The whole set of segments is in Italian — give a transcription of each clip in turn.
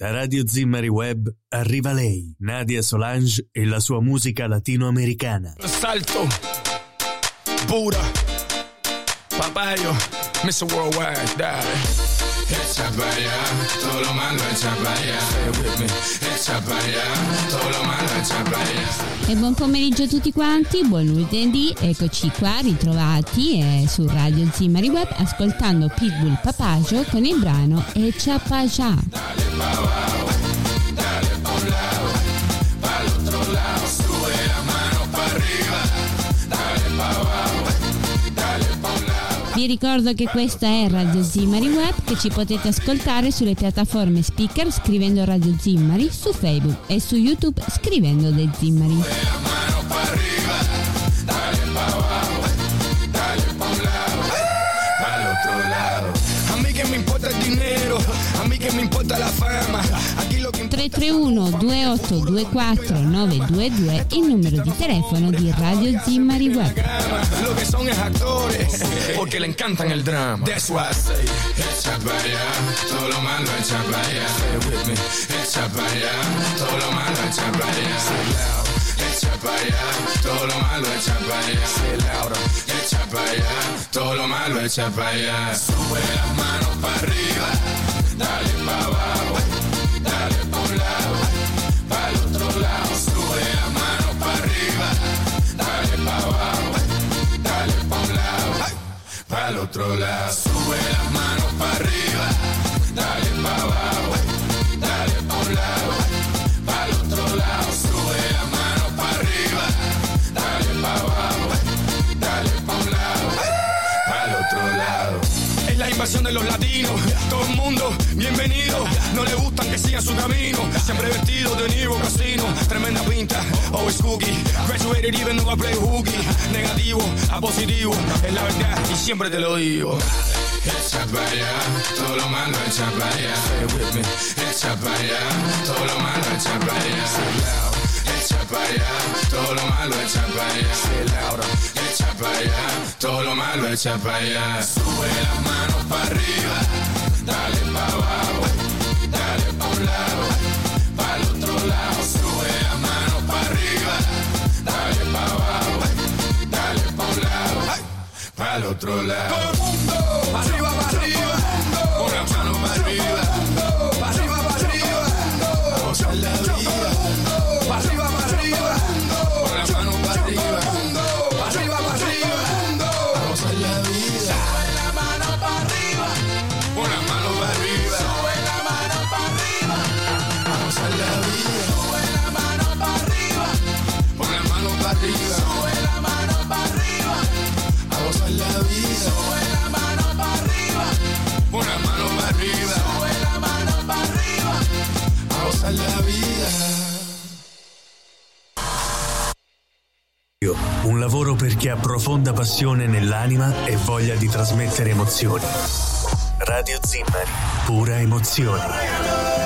Da Radio Zimmari Web arriva lei, Nadia Solange e la sua musica latinoamericana. Salto, Buddha, Papayo, Mr. Worldwide, dale. Echa para allá, todo lo malo echa para allá. Stay with me. Echa para allá, todo lo malo echa para allá. E buon pomeriggio a tutti quanti, buon lunedì, eccoci qua ritrovati eh, su Radio Zimari Web ascoltando Pitbull Papagio con il brano Vi ricordo che questa è Radio Zimmari Web che ci potete ascoltare sulle piattaforme speaker scrivendo Radio Zimmari, su Facebook e su YouTube scrivendo The Zimmari. 921-2824-922 il numero di telefono di Radio Zimari Web. Lo porque le encantan el drama. That's why I say, echa para allá, todo lo malo echa para allá. with me, echa para allá, todo lo malo echa para allá. Echa para allá, todo lo malo echa para allá. Echa para allá, todo lo malo echa para allá. otro. Invasión de los latinos, todo el mundo bienvenido. No le gustan que sigan su camino, siempre vestido de Niro Casino. Tremenda pinta, always cookie. Graduated even though I play hooky. Negativo a positivo, es la verdad y siempre te lo digo. Echa para allá, todo lo malo echa para allá. Echa para allá, todo lo malo echa para allá. Para allá, todo lo malo echa para allá. Louder. Echa para allá, todo lo malo echa para allá. Sube las manos para arriba, dale para abajo, dale para un lado, para el otro lado. Sube las manos para arriba, dale para abajo, dale para un lado, para el otro lado. Lavoro per chi ha profonda passione nell'anima e voglia di trasmettere emozioni. Radio Zimmari, pura emozione.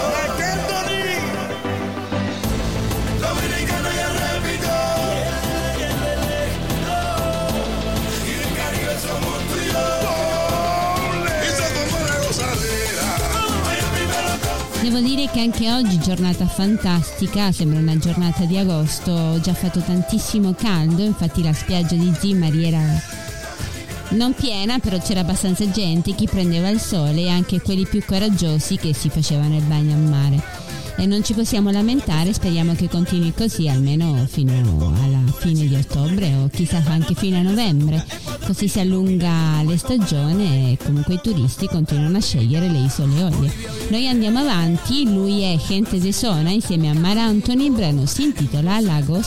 Devo dire che anche oggi giornata fantastica, sembra una giornata di agosto, ho già fatto tantissimo caldo, infatti la spiaggia di Zimmari era non piena, però c'era abbastanza gente, chi prendeva il sole e anche quelli più coraggiosi che si facevano il bagno a mare e non ci possiamo lamentare, speriamo che continui così almeno fino alla fine di ottobre o chissà anche fino a novembre, così si allunga le stagioni e comunque i turisti continuano a scegliere le isole Olie. Noi andiamo avanti, lui è Gente de Sona insieme a Mara Anthony, il brano si intitola Lago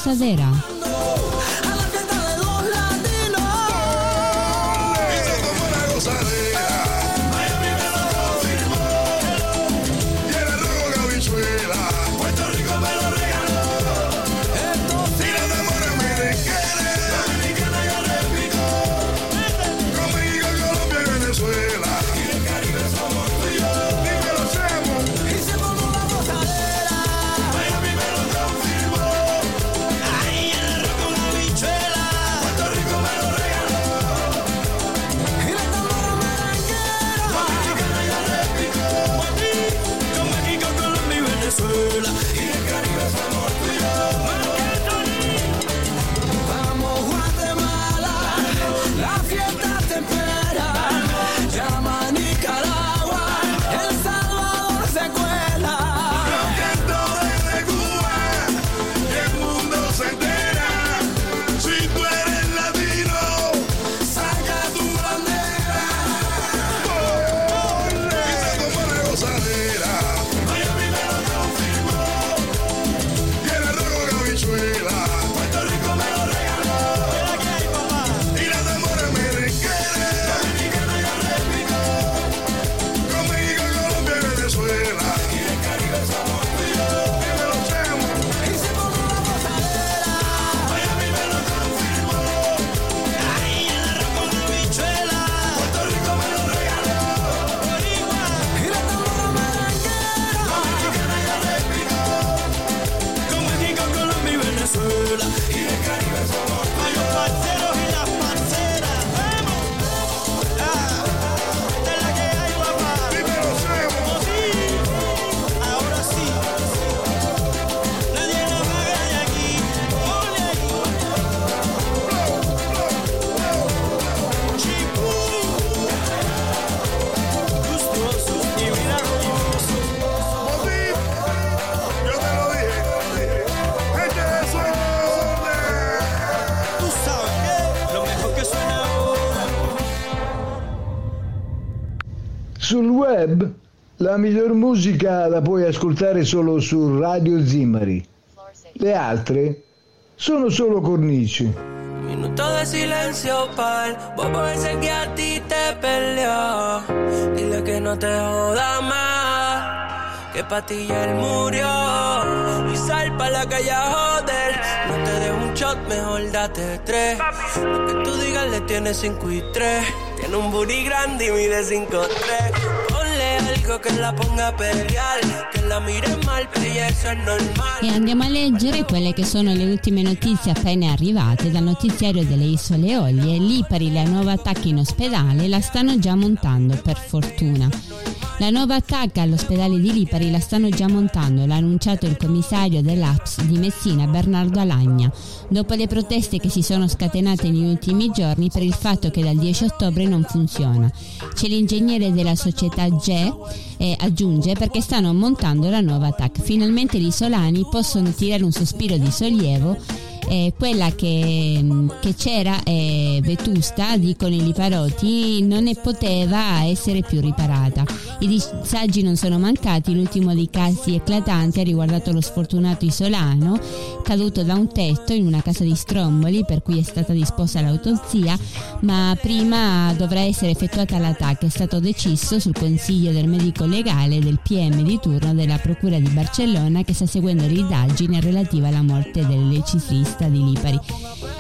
Savera. web la miglior musica la puoi ascoltare solo su Radio Zimari. Le altre sono solo cornici. Minuto de silencio para bobo ese que a ti te peleó. Dile que no te joda más, que pa' ti ya él murió. Y sal pa' la calle a joder. Shot, mejor date tres. Lo que tú digas le tienes cinco y tres. Tiene un booty grande y mide cinco tres. che la ponga a pelear, che la mire mal, eso è normal. E andiamo a leggere quelle che sono le ultime notizie appena arrivate dal notiziario delle Isole Eolie. Lipari la nuova attacca in ospedale la stanno già montando, per fortuna. La nuova attacca all'ospedale di Lipari la stanno già montando, l'ha annunciato il commissario dell'APS di Messina Bernardo Alagna, dopo le proteste che si sono scatenate negli ultimi giorni per il fatto che dal 10 ottobre non funziona. C'è l'ingegnere della società GE e aggiunge perché stanno montando la nuova TAC. Finalmente gli isolani possono tirare un sospiro di sollievo eh, quella che, che c'era eh, vetusta, dicono i liparoti, non ne poteva essere più riparata. I disagi non sono mancati, l'ultimo dei casi eclatanti ha riguardato lo sfortunato isolano caduto da un tetto in una casa di Stromboli per cui è stata disposta l'autopsia, ma prima dovrà essere effettuata l'attacco, è stato deciso sul consiglio del medico legale del PM di turno della Procura di Barcellona che sta seguendo l'indagine relativa alla morte del legislista di Lipari.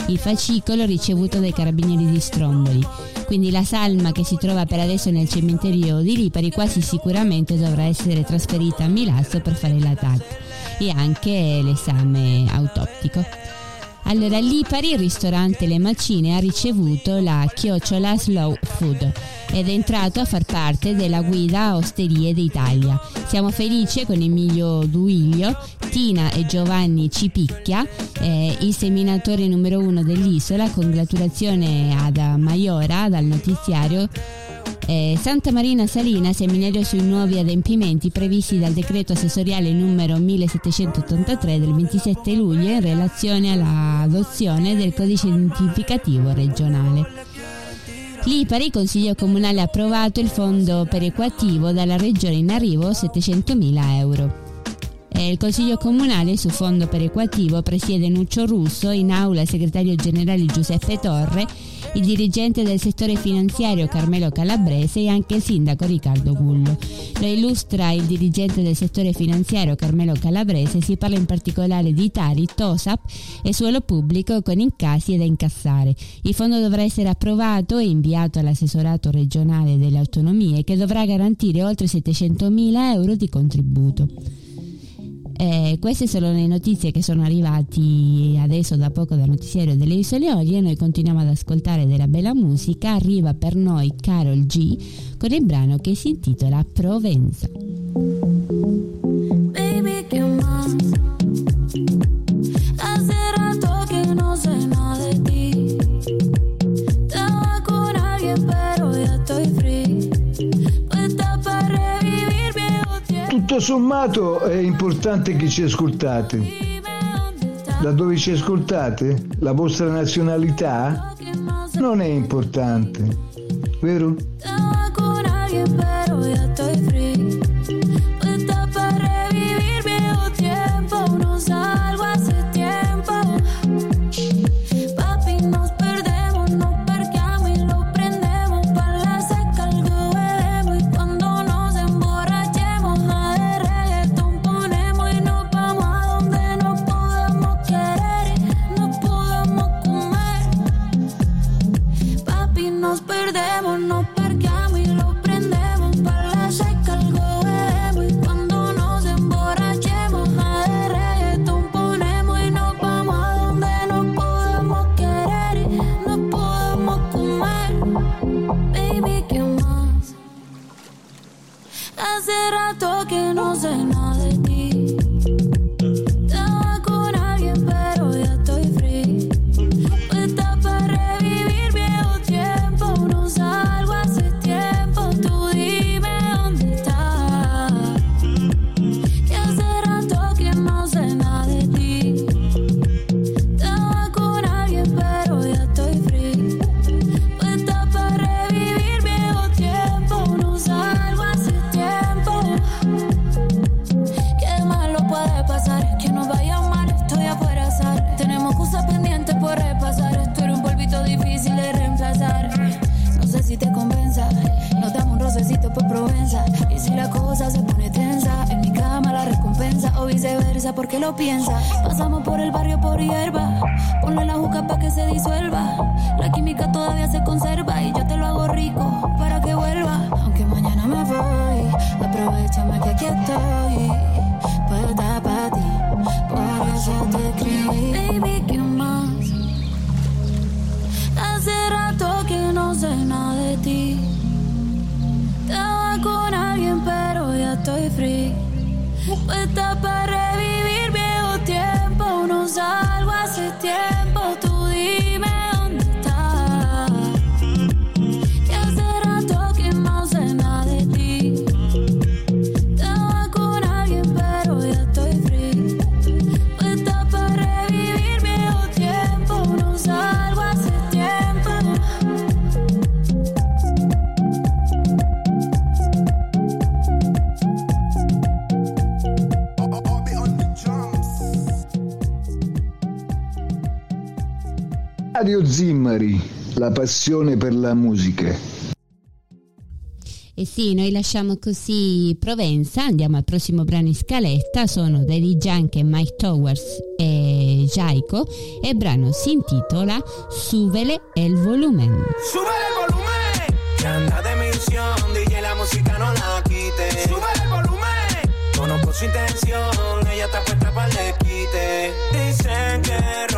Il fascicolo ricevuto dai carabinieri di Stromboli. Quindi la salma che si trova per adesso nel cimitero di Lipari quasi sicuramente dovrà essere trasferita a Milazzo per fare l'attacco e anche l'esame autoptico. Allora, Lipari, il ristorante Le Macine, ha ricevuto la chiocciola Slow Food ed è entrato a far parte della guida Osterie d'Italia. Siamo felici con Emilio Duiglio, Tina e Giovanni Cipicchia, eh, il seminatore numero uno dell'isola. Congratulazione ad Maiora dal notiziario eh, Santa Marina Salina seminario sui nuovi adempimenti previsti dal decreto assessoriale numero 1783 del 27 luglio in relazione all'adozione del codice identificativo regionale. L'IPARI, Consiglio Comunale, ha approvato il fondo perequativo dalla Regione in arrivo 700.000 euro. Eh, il Consiglio Comunale su fondo perequativo presiede Nuccio Russo, in aula il segretario generale Giuseppe Torre, il dirigente del settore finanziario Carmelo Calabrese e anche il sindaco Riccardo Gullo. Lo illustra il dirigente del settore finanziario Carmelo Calabrese, si parla in particolare di Tari, TOSAP e suolo pubblico con incassi da incassare. Il fondo dovrà essere approvato e inviato all'assessorato regionale delle autonomie che dovrà garantire oltre 700.000 euro di contributo. Eh, queste sono le notizie che sono arrivate adesso da poco dal notiziario delle Isole Olie. Noi continuiamo ad ascoltare della bella musica. Arriva per noi Carol G con il brano che si intitola Provenza. Estoy free. Tutto sommato è importante che ci ascoltate. Da dove ci ascoltate? La vostra nazionalità? Non è importante, vero? Porque lo piensa. Pasamos por el barrio por hierba. Ponle la juca pa' que se disuelva. La química todavía se conserva y yo te lo hago rico para que vuelva. Aunque mañana me voy, aprovechame que aquí estoy. Puesta para ti, por eso te escribí. Baby, ¿qué más? Hace rato que no sé nada de ti. Estaba con alguien, pero ya estoy free. Puesta para revivir viejo tiempo. No salgo hace tiempo. Radio Zimmari, la passione per la musica. E sì, noi lasciamo così Provenza, andiamo al prossimo brano in scaletta, sono Daddy Junk e Mike Towers e Jaico e il brano si intitola Súbele el volumen. Sube el volumen. Que anda de misión, DJ la música no la quite. Sube el volumen. Conozco su intención, ella está puesta para el quite. Dicen que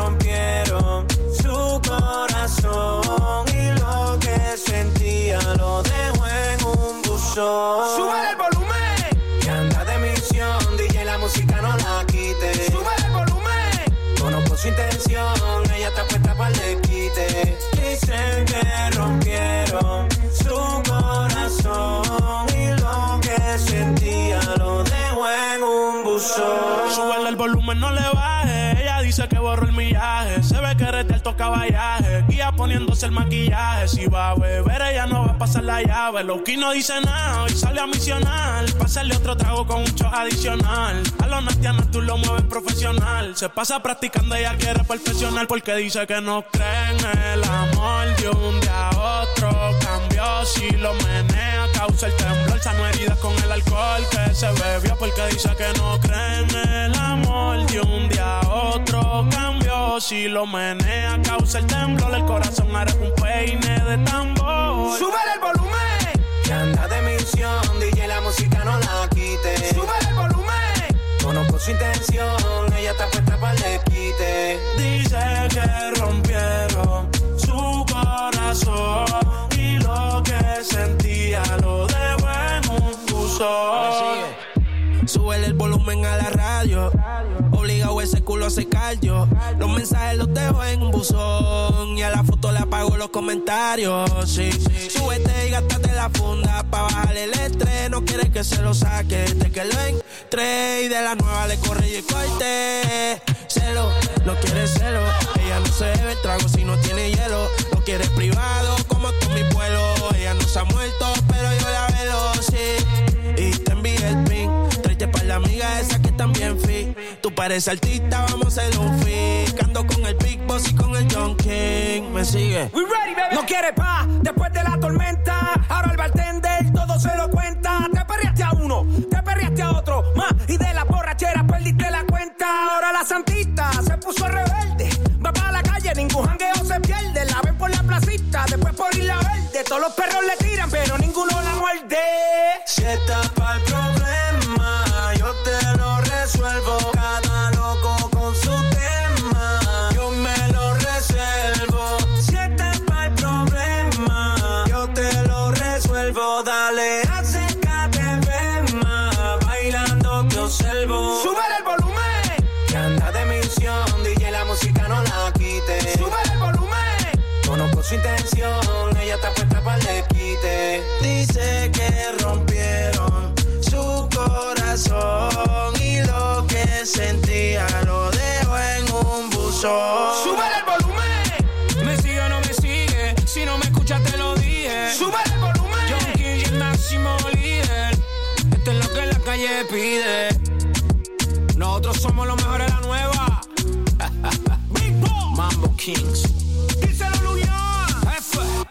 corazón y lo que sentía lo dejo en un buzón. Sube el volumen. Que anda de misión, DJ la música no la quite. Sube el volumen. Conozco su intención, ella está puesta para el quite. Dicen que rompieron su corazón y lo que sentía lo dejo en un buzón. Sube el volumen, no le baje. Dice que borró el millaje. Se ve que eres de alto caballaje. Guía poniéndose el maquillaje. Si va a beber, ella no va a pasar la llave. Loki no dice nada, hoy sale a misionar. Pásale otro trago con un show adicional. A los nastianos tú lo mueves profesional. Se pasa practicando, ella quiere perfeccionar. Porque dice que no cree en el amor de un día a otro. Cambió si lo menea, causa el temblor. Sano heridas con el alcohol que se bebió. Porque dice que no cree en el amor de un día a otro. Cambió si lo menea, causa el temblor. El corazón hará un peine de tambor. Sube el volumen. Que anda de misión, DJ la música no la quite. Sube el volumen. Conozco su intención, ella está puesta para el quite. Dice que rompieron su corazón y lo que sentía lo dejó en un buzón. Súbele el volumen a la radio. Obligado ese culo a secar yo. Los mensajes los dejo en un buzón. Y a la foto le apago los comentarios. Sí, Súbete y gástate la funda. Pa' bajarle el estrés. No quiere que se lo saque. De que lo entre. Y de la nueva le corre y el corte. Celo, no quiere celo. Ella no se bebe trago si no tiene hielo. No quiere privado como tú mi pueblo. Ella no se ha muerto, pero yo la velo, sí. Pin. Tráete pa' la amiga esa que también fit. Tú pareces artista, vamos a hacer un fit. Ando con el Big Boss y con el John King. Me sigue. We ready, baby. No quiere paz después de la tormenta. Ahora el bartender todo se lo cuenta. Te perreaste a uno, te perreaste a otro. Más y de la borrachera perdiste la cuenta. Ahora la santita se puso rebelde. Va para la calle, ningún jangueo se pierde. La ven por la placita, después por Isla Verde. Todos los perros le tiran, pero ninguno la muerde. Si estás Kings. F.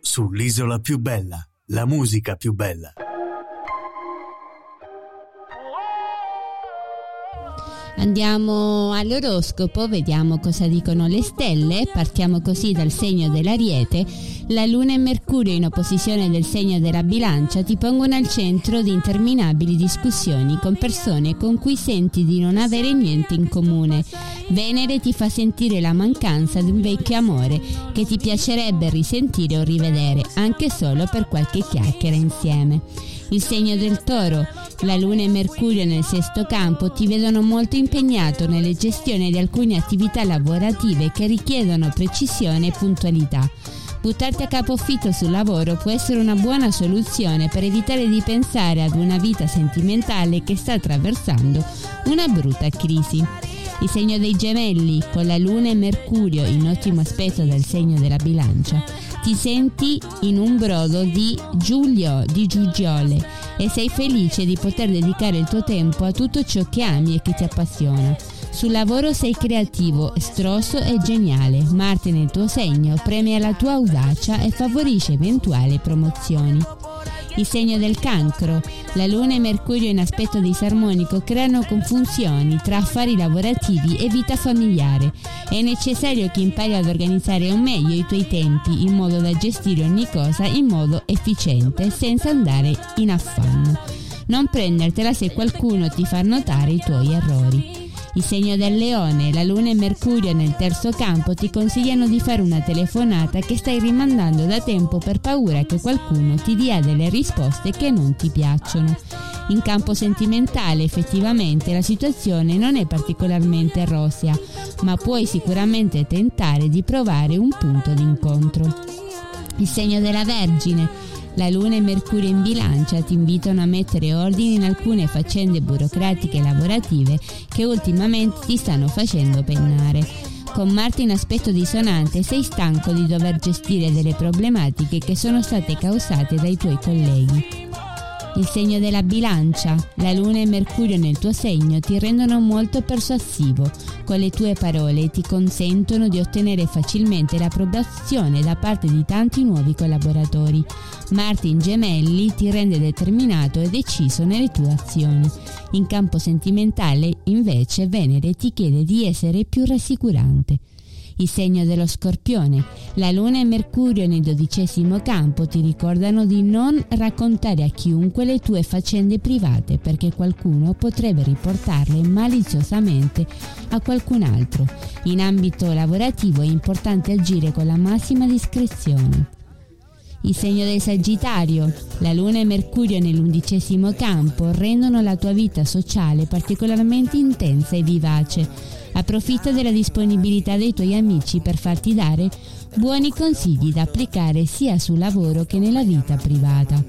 Sull'isola più bella, la musica più bella. Andiamo all'oroscopo, vediamo cosa dicono le stelle. Partiamo così dal segno dell'Ariete. La Luna e Mercurio in opposizione del segno della Bilancia ti pongono al centro di interminabili discussioni con persone con cui senti di non avere niente in comune. Venere ti fa sentire la mancanza di un vecchio amore che ti piacerebbe risentire o rivedere, anche solo per qualche chiacchiera insieme. Il segno del toro, la luna e Mercurio nel sesto campo ti vedono molto impegnato nelle gestioni di alcune attività lavorative che richiedono precisione e puntualità. Buttarti a capofitto sul lavoro può essere una buona soluzione per evitare di pensare ad una vita sentimentale che sta attraversando una brutta crisi. Il segno dei gemelli, con la luna e Mercurio in ottimo aspetto dal segno della bilancia, ti senti in un brodo di Giulio, di Giugiole e sei felice di poter dedicare il tuo tempo a tutto ciò che ami e che ti appassiona. Sul lavoro sei creativo, estroso e geniale. Marte nel tuo segno premia la tua audacia e favorisce eventuali promozioni. Il segno del cancro. La Luna e Mercurio in aspetto disarmonico creano confusioni tra affari lavorativi e vita familiare. È necessario che impari ad organizzare al meglio i tuoi tempi in modo da gestire ogni cosa in modo efficiente senza andare in affanno. Non prendertela se qualcuno ti fa notare i tuoi errori. Il segno del leone, la luna e Mercurio nel terzo campo ti consigliano di fare una telefonata che stai rimandando da tempo per paura che qualcuno ti dia delle risposte che non ti piacciono. In campo sentimentale effettivamente la situazione non è particolarmente rosea, ma puoi sicuramente tentare di provare un punto d'incontro. Il segno della Vergine. La Luna e Mercurio in bilancia ti invitano a mettere ordine in alcune faccende burocratiche e lavorative che ultimamente ti stanno facendo pennare. Con Marte in aspetto dissonante sei stanco di dover gestire delle problematiche che sono state causate dai tuoi colleghi. Il segno della bilancia, la luna e Mercurio nel tuo segno ti rendono molto persuasivo. Con le tue parole ti consentono di ottenere facilmente l'approvazione da parte di tanti nuovi collaboratori. Marte in gemelli ti rende determinato e deciso nelle tue azioni. In campo sentimentale, invece, Venere ti chiede di essere più rassicurante il segno dello scorpione. La luna e Mercurio nel dodicesimo campo ti ricordano di non raccontare a chiunque le tue faccende private perché qualcuno potrebbe riportarle maliziosamente a qualcun altro. In ambito lavorativo è importante agire con la massima discrezione. Il segno del Sagittario, la Luna e Mercurio nell'undicesimo campo rendono la tua vita sociale particolarmente intensa e vivace Approfitta della disponibilità dei tuoi amici per farti dare buoni consigli da applicare sia sul lavoro che nella vita privata.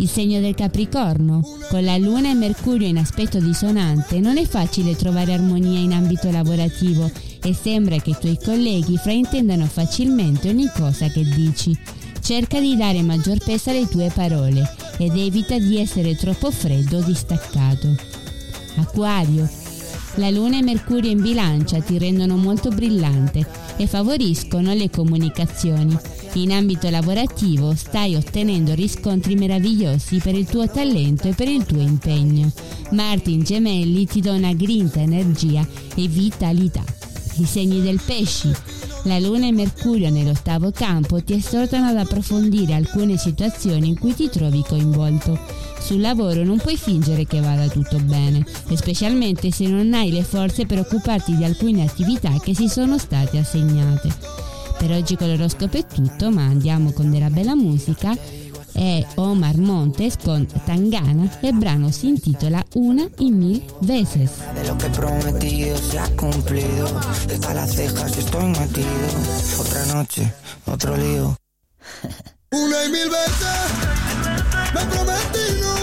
Il segno del Capricorno. Con la Luna e Mercurio in aspetto dissonante non è facile trovare armonia in ambito lavorativo e sembra che i tuoi colleghi fraintendano facilmente ogni cosa che dici. Cerca di dare maggior peso alle tue parole ed evita di essere troppo freddo o distaccato. Acquario. La Luna e Mercurio in bilancia ti rendono molto brillante e favoriscono le comunicazioni. In ambito lavorativo stai ottenendo riscontri meravigliosi per il tuo talento e per il tuo impegno. Martin Gemelli ti dona grinta, energia e vitalità. I segni del pesci. La Luna e Mercurio nell'ottavo campo ti esortano ad approfondire alcune situazioni in cui ti trovi coinvolto sul lavoro non puoi fingere che vada tutto bene, specialmente se non hai le forze per occuparti di alcune attività che si sono state assegnate. Per oggi con l'oroscopo è tutto, ma andiamo con della bella musica. È Omar Montes con Tangana e il brano si intitola Una y mil veces. De lo que prometido se ha cumplido, hasta las cejas estoy metido. Otra noche, otro lío. Una y mil veces me prometí no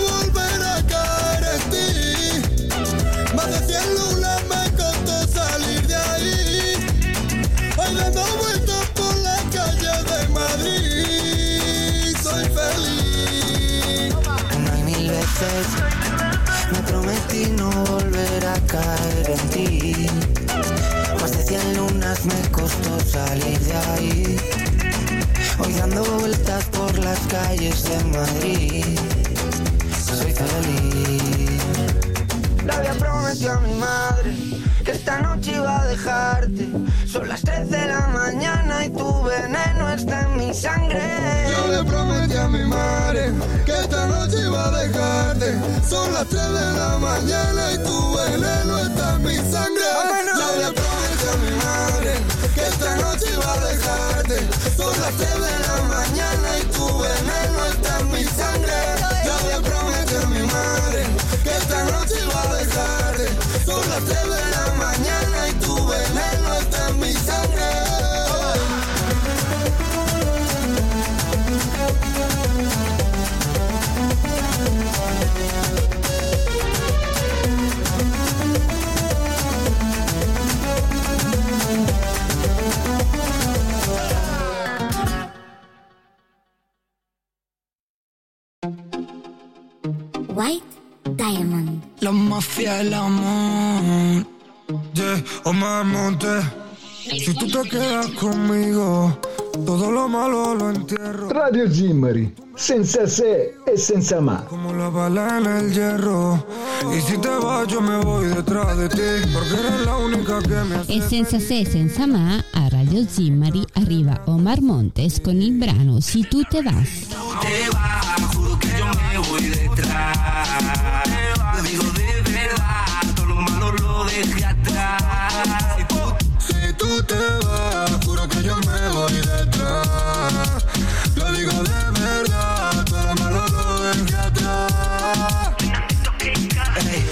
me prometí no volver a caer en ti. Más de cien lunas me costó salir de ahí. Hoy dando vueltas por las calles de Madrid. Soy feliz. Le había prometido a mi madre que esta noche iba a dejarte. Son las 3 de la mañana y tu veneno está en mi sangre. Yo le prometí a mi madre que esta noche iba a dejarte. Son las 3 de la mañana y tu veneno está en mi sangre. Yo le prometí a mi madre que esta noche iba a dejarte. Son las 3 de la mañana y tu veneno está en mi sangre. Yo le prometí a mi madre que esta noche iba a dejarte. Son las 3 de la mañana La mafia del amor. Yeah, Omar Monte. Si tú te quedas conmigo, todo lo malo lo entierro. Radio Zimmari, senza se e senza ma. Como la bala en el hierro. Y si te vas, yo me voy detrás de ti. Porque eres la única que me hace. E senza se e senza ma, a Radio Zimmari arriva Omar Montes con il brano Si tu te vas. te vas, juro que yo me voy detrás. Deje atrás. Si tú te vas, juro que yo me voy detrás. Lo digo de verdad, lo malo lo dejé atrás. Ey,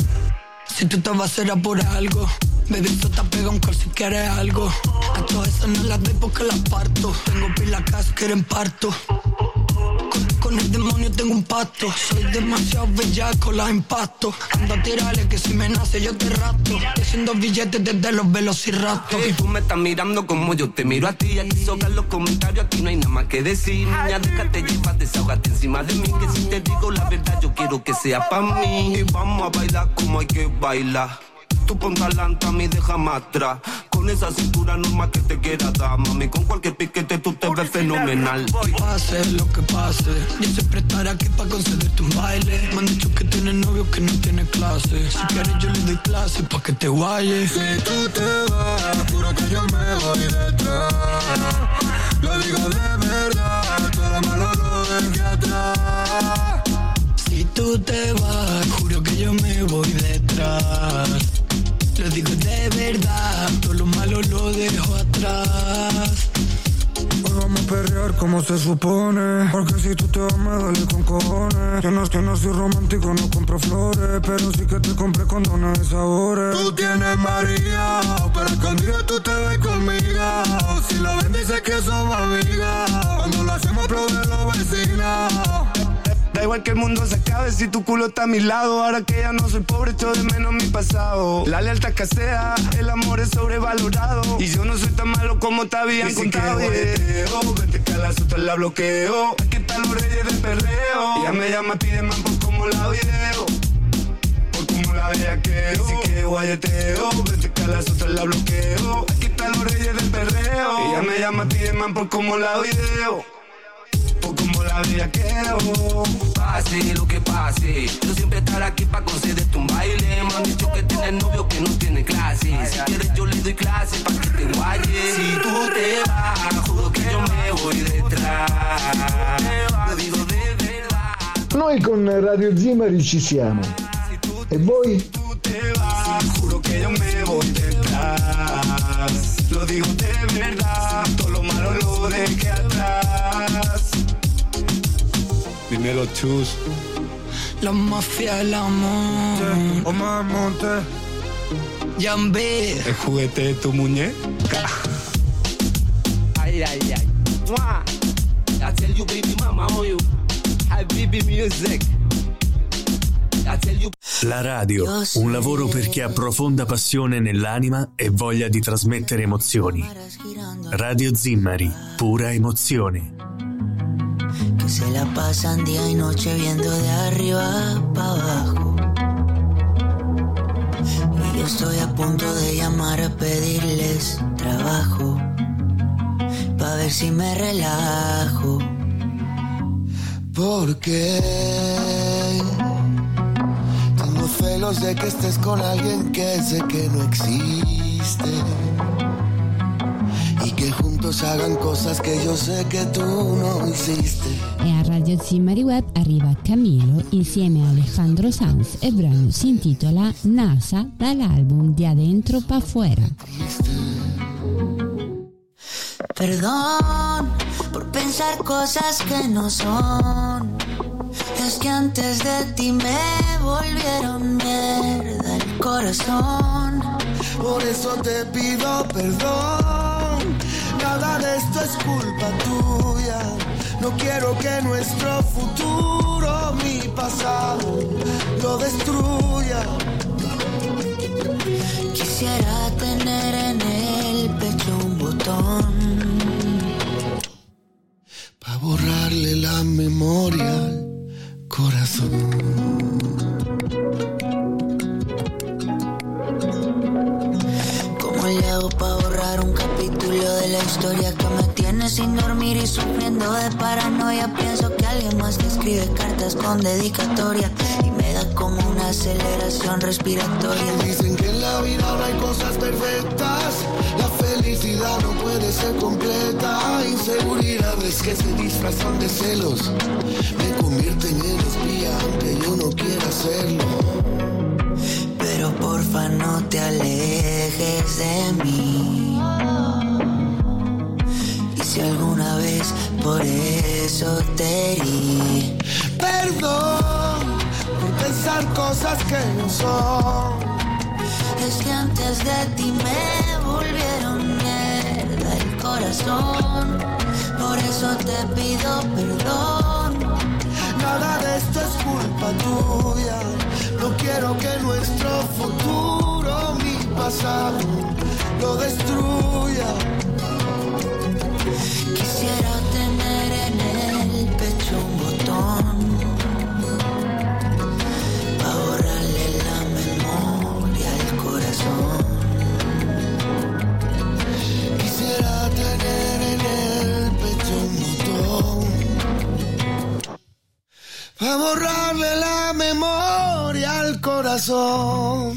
si tú te vas será por algo. Baby, tú te pega un call si quieres algo. A todas esas no las doy porque las parto. Tengo pila casa, quieren parto. Con, el demonio tengo un pacto. Soy demasiado bellaco, la impacto. Ando a tirarle que si me nace yo te rapto. Y haciendo billetes desde los velociraptos. Y tú me estás mirando como yo te miro a ti. Aquí sobran los comentarios, aquí no hay nada más que decir. Niña, déjate llevar, desahogate encima de mí. Que si te digo la verdad, yo quiero que sea pa' mí. Y vamos a bailar como hay que bailar. Tú ponte adelante, a mí déjame atrás. Con esa cintura normal que te quiera dar, mami. Con cualquier piquete tú te ves fenomenal. Pase lo que pase, yo siempre estaré aquí para concederte un baile. Me han dicho que tienes novio que no tiene clase. Si quieres yo le doy clase pa' que te guayes. Si tú te vas, juro que yo me voy detrás. Lo digo de verdad, todo lo malo lo dejé atrás. Si tú te vas, juro que yo me voy detrás. Lo digo de verdad, todo lo malo lo dejo atrás. Hoy vamos a perrear como se supone. Porque si tú te vas me duele con cojones. Yo no, yo no soy romántico, no compro flores. Pero sí que te compré condones de sabores Tú tienes María Pero escondido tú te ves conmigo. Si lo ven dices que somos amigas. Cuando lo hacemos aplauden los vecinos Da igual que el mundo se acabe si tu culo está a mi lado. Ahora que ya no soy pobre, echo de menos mi pasado. La lealtad escasea, el amor es sobrevalorado. Y yo no soy tan malo como te habían Dicen que contado. guayeteo, vente que a la la bloqueo. Aquí están los reyes del perreo. Ella me llama, pide man por como la video. Por como la bellaqueo. Dicen que guayeteo, vente que a la la bloqueo. Aquí están los reyes del perreo. Ella me llama, pide man por como la video. Bellaqueo. Pase lo que pase, yo siempre estaré aquí para concederte un baile. Me han dicho que tienes novio que no tiene clase. Si quieres yo le doy clase para que te guayes. Si tú te vas, juro que yo me voy detrás. Lo digo de verdad. Noi con Radio Zimari ci siamo. E voi? te vas, juro que yo me voy detrás. Lo digo de verdad, todo lo malo lo dejé atrás. Dímelo, chus. La mafia del amor. Omar Monte. Yambe. El juguete de tu muñeca. Ay, ay, ay. Mwah. I tell you, baby mama, oh you. Habibi music. I tell you. La radio, un lavoro per chi ha profonda passione nell'anima e voglia di trasmettere emozioni. Radio Zimmari, pura emozione. Se la pasan día y noche viendo de arriba para abajo. Y yo estoy a punto de llamar a pedirles trabajo, para ver si me relajo. Porque tengo celos de que estés con alguien que sé que no existe. Y que hagan cosas que yo sé que tú no hiciste. E a Radio Zimmari Web arriva Camilo insieme a Alejandro Sanz e il brano si intitola NASA dall'album Di Adentro pa' Fuera. Perdón por pensar cosas que no son. Es que antes de ti me volvieron mierda el corazón. Por eso te pido perdón. Nada de esto es culpa tuya. No quiero que nuestro futuro, mi pasado, lo destruya. Quisiera tener en el pecho un botón. Para borrarle la memoria al corazón. De la historia que me tiene sin dormir y sufriendo de paranoia? Pienso que alguien más te escribe cartas con dedicatoria y me da como una aceleración respiratoria. Dicen que en la vida no hay cosas perfectas. La felicidad no puede ser completa. Inseguridades que se disfrazan de celos me convierten en espía aunque yo no quiera serlo. Pero por Porfa, no te alejes de mí. Si alguna vez por eso te herí, Perdón por pensar cosas que no son. es que antes de ti me volvieron mierda el corazón. Por eso te pido perdón. Nada de esto es culpa tuya. No quiero que nuestro futuro, mi pasado, lo destruya. Para borrarle la memoria al corazón.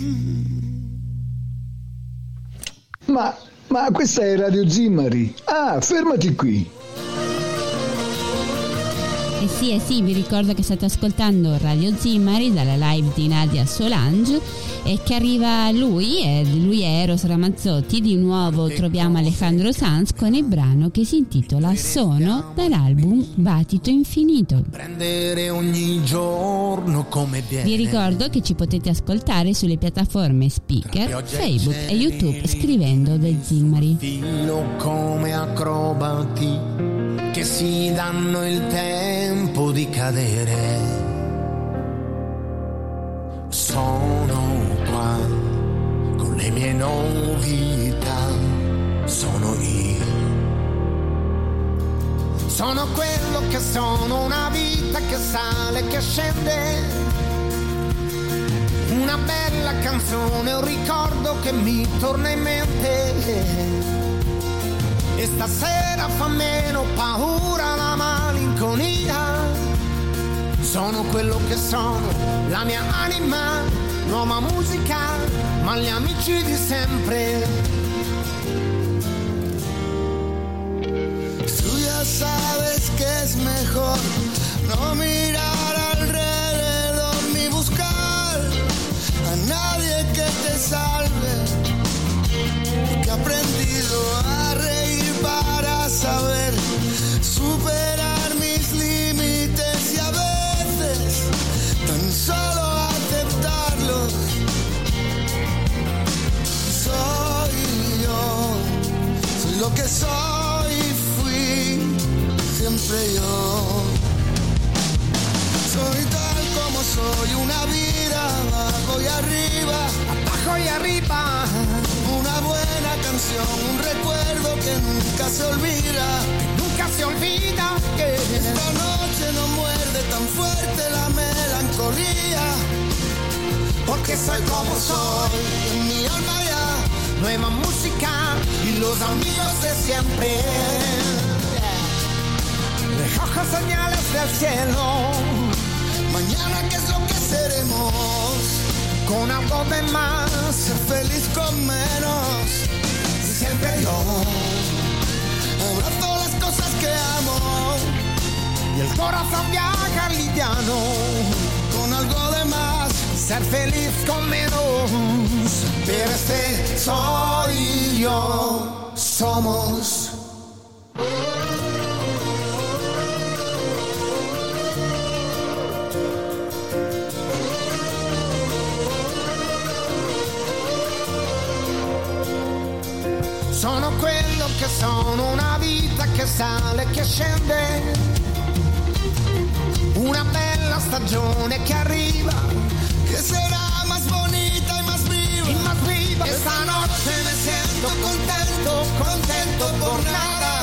Ma, ma questa è Radio Zimmari. Ah, fermati qui. Eh sì, eh sì, vi ricordo che state ascoltando Radio Zimmari dalla live di Nadia Solange e che arriva lui, e lui è Eros Ramazzotti, di nuovo troviamo Alejandro Sanz con il brano che si intitola Sono dall'album Battito Infinito. Vi ricordo che ci potete ascoltare sulle piattaforme Speaker, Facebook e YouTube scrivendo The Zimmari. Che si danno il tempo di cadere. Sono qua con le mie novità, sono io. Sono quello che sono, una vita che sale, che scende. Una bella canzone, un ricordo che mi torna in mente. E stasera fa meno paura la malinconia. Sono quello che sono, la mia anima, nuova musica, ma gli amici di sempre. Tú ya sabes que es mejor no mirar saber superar mis límites y a veces tan solo aceptarlos. Soy yo, soy lo que soy y fui siempre yo. Soy tal como soy, una vida abajo y arriba, abajo y arriba. Una buena canción, un recuerdo que nunca se olvida, nunca se olvida que esta noche no muerde tan fuerte la melancolía. Porque soy como soy, en mi alma ya, nueva música y los amigos de siempre. Recojo señales del cielo. Mañana, ¿qué es lo que seremos? Con algo de más, ser feliz con menos. Siempre yo abrazo las cosas que amo. Y el corazón viaja liviano. Con algo de más, ser feliz con menos. Pero este soy yo, somos. Sale, che scende. Una bella stagione che arriva, che sarà más bonita y más viva. Y más viva. Esta noche me siento contento, contento por nada.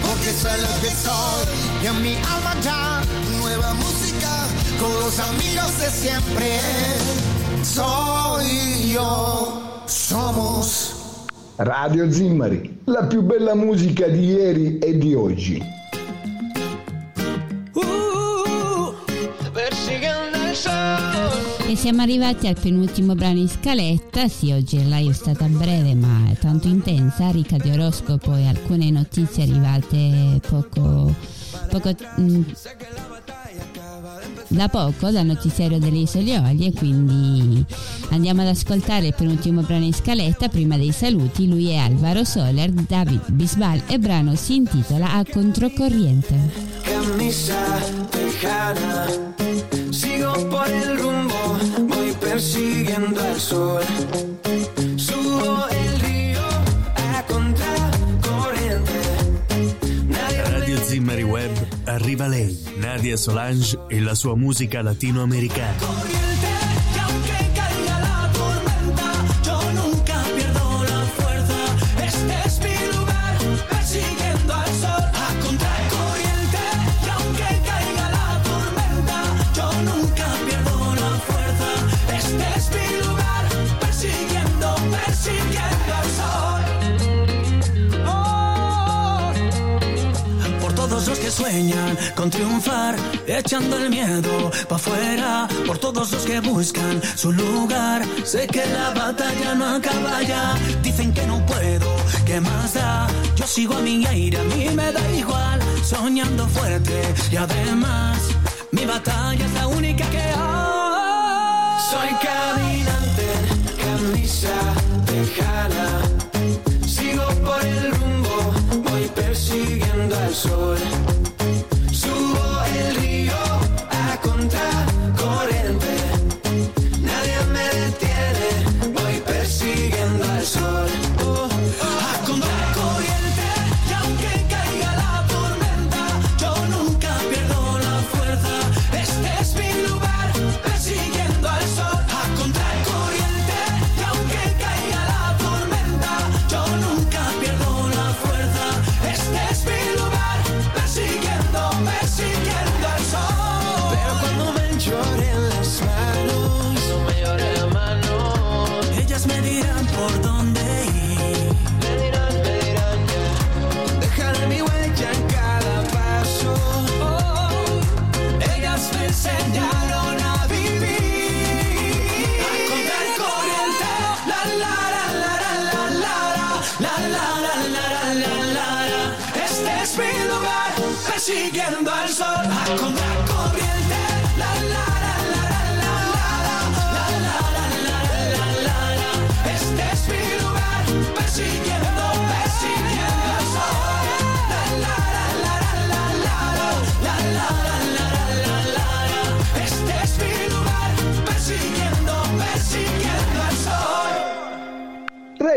Porque soy lo que soy, y en mi alma ya, nueva música, con los amigos de siempre. Soy yo, somos. Radio Zimmari, la più bella musica di ieri e di oggi. E siamo arrivati al penultimo brano in scaletta. Sì, oggi la live è stata breve ma tanto intensa, ricca di oroscopo e alcune notizie arrivate poco, poco mm, da poco dal notiziario delle Isole Olie, quindi andiamo ad ascoltare il penultimo brano in scaletta prima dei saluti. Lui è Alvaro Soler, David Bisbal e il brano si intitola A Controcorriente. Camisa tejana, sigo por el rumbo, voy persiguiendo el sol. Arriva lei, Nadia Solange e la sua musica latinoamericana. Con triunfar, echando el miedo pa' afuera. Por todos los que buscan su lugar, sé que la batalla no acaba ya. Dicen que no puedo, ¿qué más da? Yo sigo a mi aire, a mí me da igual. Soñando fuerte y además, mi batalla es la única que hay. Soy caminante, camisa tejana. Sigo por el rumbo, voy persiguiendo al sol.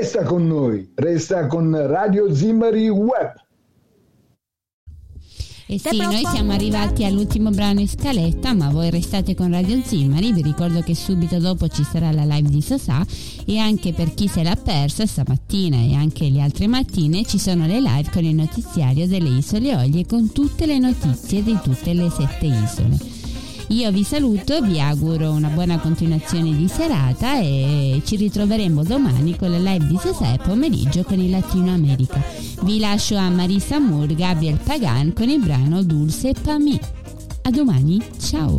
Resta con noi, resta con Radio Zimmari Web. E sì, noi siamo arrivati all'ultimo brano in scaletta, ma voi restate con Radio Zimmari, vi ricordo che subito dopo ci sarà la live di Sasà e anche per chi se l'ha persa stamattina e anche le altre mattine ci sono le live con il notiziario delle Isole Olie con tutte le notizie di tutte le sette isole. Io vi saluto, vi auguro una buona continuazione di serata e ci ritroveremo domani con la live di e pomeriggio con il Latino America. Vi lascio a Marisa Moore, Gabriel Pagan con il brano Dulce Pa' Me. A domani, ciao!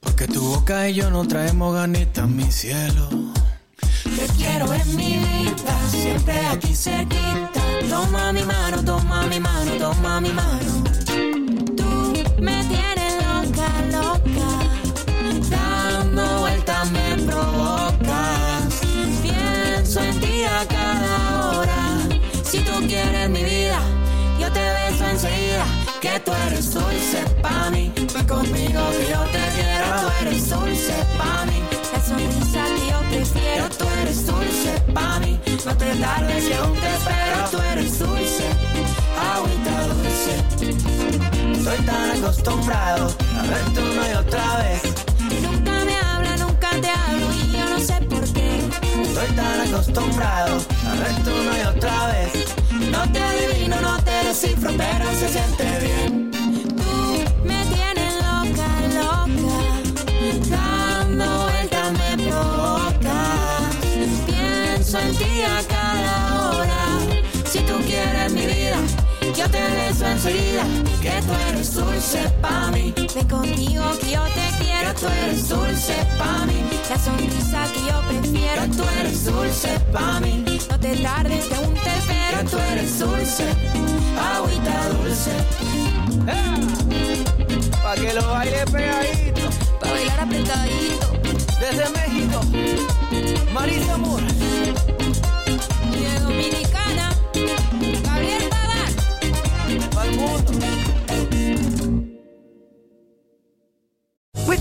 Porque tu boca y yo no traemos ganitas, mi cielo. Te quiero en mi vida, siempre aquí cerquita. Toma mi mano, toma mi mano, toma mi mano. Tardes que aún te espero. Tú eres dulce, agüita dulce. Estoy tan acostumbrado a verte una y otra vez. Nunca me habla, nunca te hablo y yo no sé por qué. Estoy tan acostumbrado a verte una y otra vez. No te adivino, no te descifro, pero se siente bien. Yo te beso enseguida, que tú eres dulce pa' mí. Ven conmigo que yo te quiero, que tú eres dulce pa' mí. La sonrisa que yo prefiero, que tú eres dulce pa' mí. No te tardes, que aún te espero, que tú eres dulce, agüita dulce. Pa' que lo baile pegadito. Pa' bailar apretadito. Desde México, Marisa Moore.